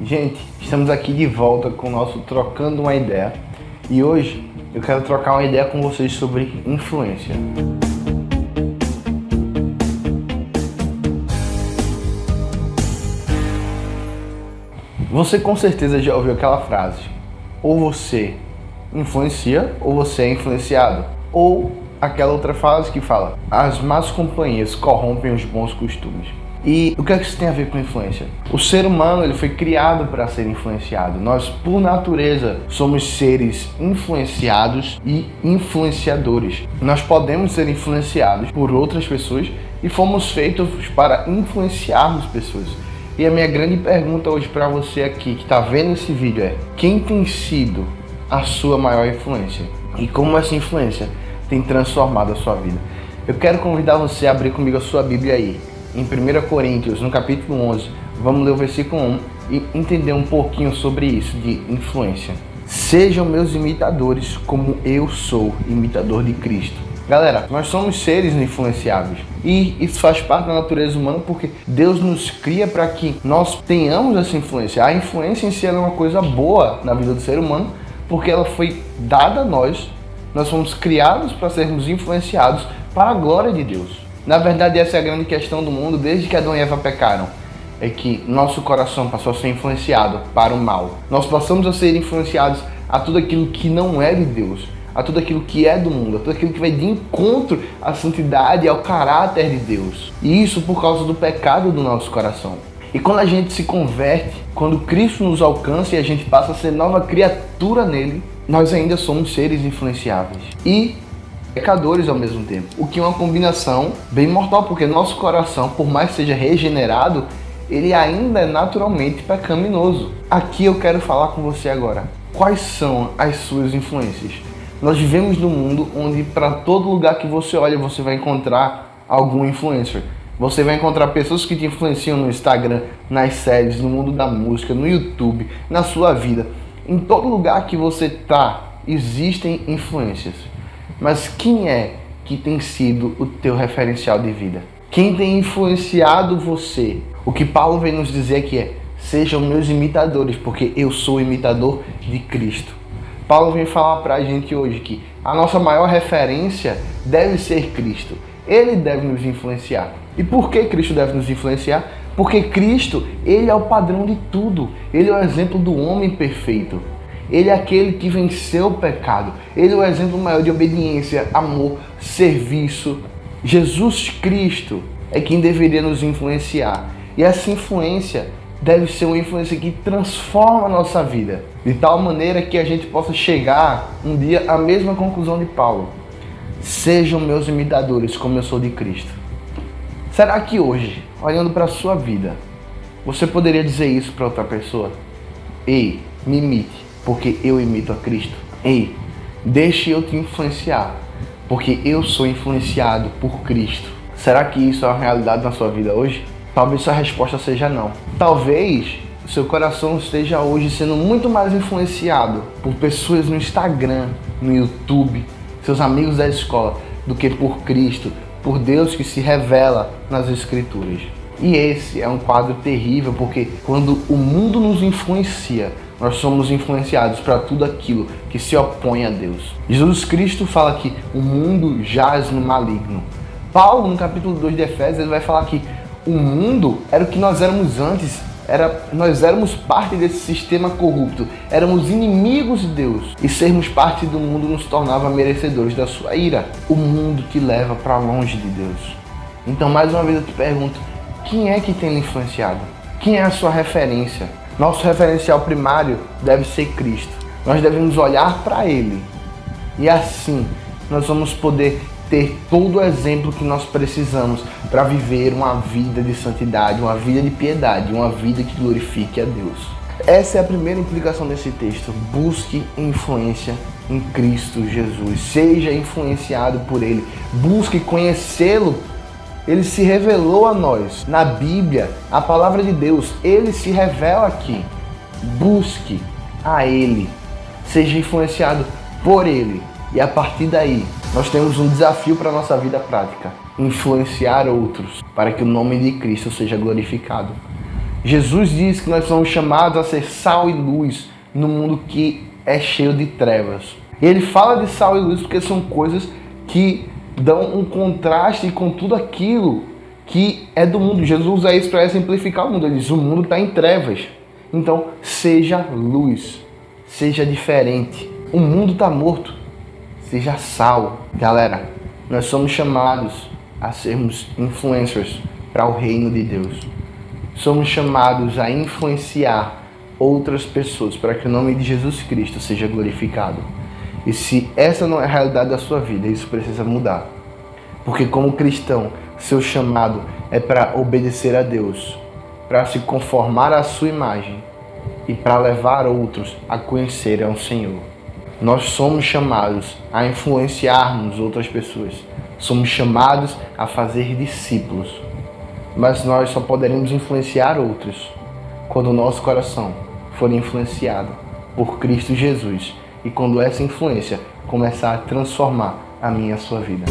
Gente, estamos aqui de volta com o nosso Trocando uma Ideia e hoje eu quero trocar uma ideia com vocês sobre influência. Você com certeza já ouviu aquela frase: ou você influencia ou você é influenciado. Ou aquela outra frase que fala: as más companhias corrompem os bons costumes. E o que é que isso tem a ver com influência? O ser humano ele foi criado para ser influenciado. Nós, por natureza, somos seres influenciados e influenciadores. Nós podemos ser influenciados por outras pessoas e fomos feitos para influenciarmos pessoas. E a minha grande pergunta hoje para você aqui que está vendo esse vídeo é: quem tem sido a sua maior influência? E como essa influência tem transformado a sua vida? Eu quero convidar você a abrir comigo a sua Bíblia aí em 1 Coríntios, no capítulo 11, vamos ler o versículo 1 e entender um pouquinho sobre isso de influência. Sejam meus imitadores, como eu sou imitador de Cristo. Galera, nós somos seres influenciáveis e isso faz parte da natureza humana porque Deus nos cria para que nós tenhamos essa influência. A influência em si é uma coisa boa na vida do ser humano porque ela foi dada a nós. Nós fomos criados para sermos influenciados para a glória de Deus. Na verdade, essa é a grande questão do mundo desde que Adão e Eva pecaram. É que nosso coração passou a ser influenciado para o mal. Nós passamos a ser influenciados a tudo aquilo que não é de Deus, a tudo aquilo que é do mundo, a tudo aquilo que vai de encontro à santidade ao caráter de Deus. E isso por causa do pecado do nosso coração. E quando a gente se converte, quando Cristo nos alcança e a gente passa a ser nova criatura nele, nós ainda somos seres influenciáveis. E pecadores ao mesmo tempo. O que é uma combinação bem mortal, porque nosso coração, por mais que seja regenerado, ele ainda é naturalmente pecaminoso. Aqui eu quero falar com você agora. Quais são as suas influências? Nós vivemos num mundo onde para todo lugar que você olha você vai encontrar algum influencer. Você vai encontrar pessoas que te influenciam no Instagram, nas séries, no mundo da música, no YouTube, na sua vida. Em todo lugar que você está, existem influências. Mas quem é que tem sido o teu referencial de vida? Quem tem influenciado você? O que Paulo vem nos dizer aqui é: sejam meus imitadores, porque eu sou imitador de Cristo. Paulo vem falar para a gente hoje que a nossa maior referência deve ser Cristo. Ele deve nos influenciar. E por que Cristo deve nos influenciar? Porque Cristo, ele é o padrão de tudo. Ele é o exemplo do homem perfeito. Ele é aquele que venceu o pecado. Ele é o exemplo maior de obediência, amor, serviço. Jesus Cristo é quem deveria nos influenciar. E essa influência deve ser uma influência que transforma a nossa vida, de tal maneira que a gente possa chegar um dia à mesma conclusão de Paulo. Sejam meus imitadores, como eu sou de Cristo. Será que hoje, olhando para a sua vida, você poderia dizer isso para outra pessoa? Ei, me imite porque eu imito a Cristo. Ei, deixe eu te influenciar, porque eu sou influenciado por Cristo. Será que isso é uma realidade na sua vida hoje? Talvez sua resposta seja não. Talvez seu coração esteja hoje sendo muito mais influenciado por pessoas no Instagram, no YouTube, seus amigos da escola, do que por Cristo, por Deus que se revela nas Escrituras. E esse é um quadro terrível, porque quando o mundo nos influencia, nós somos influenciados para tudo aquilo que se opõe a Deus. Jesus Cristo fala que o mundo jaz no maligno. Paulo, no capítulo 2 de Efésios, ele vai falar que o mundo era o que nós éramos antes, era, nós éramos parte desse sistema corrupto, éramos inimigos de Deus e sermos parte do mundo nos tornava merecedores da sua ira. O mundo te leva para longe de Deus. Então, mais uma vez eu te pergunto: quem é que tem influenciado? Quem é a sua referência? Nosso referencial primário deve ser Cristo. Nós devemos olhar para Ele e assim nós vamos poder ter todo o exemplo que nós precisamos para viver uma vida de santidade, uma vida de piedade, uma vida que glorifique a Deus. Essa é a primeira implicação desse texto. Busque influência em Cristo Jesus. Seja influenciado por Ele. Busque conhecê-lo ele se revelou a nós. Na Bíblia, a palavra de Deus, ele se revela aqui. Busque a ele. Seja influenciado por ele. E a partir daí, nós temos um desafio para a nossa vida prática: influenciar outros para que o nome de Cristo seja glorificado. Jesus diz que nós somos chamados a ser sal e luz no mundo que é cheio de trevas. Ele fala de sal e luz porque são coisas que dão um contraste com tudo aquilo que é do mundo. Jesus usa isso para exemplificar o mundo. Ele diz: o mundo está em trevas. Então, seja luz, seja diferente. O mundo está morto. Seja sal. Galera, nós somos chamados a sermos influencers para o reino de Deus. Somos chamados a influenciar outras pessoas para que o nome de Jesus Cristo seja glorificado. E se essa não é a realidade da sua vida, isso precisa mudar. Porque, como cristão, seu chamado é para obedecer a Deus, para se conformar à sua imagem e para levar outros a conhecer ao Senhor. Nós somos chamados a influenciarmos outras pessoas. Somos chamados a fazer discípulos. Mas nós só poderemos influenciar outros quando o nosso coração for influenciado por Cristo Jesus e quando essa influência começar a transformar a minha a sua vida.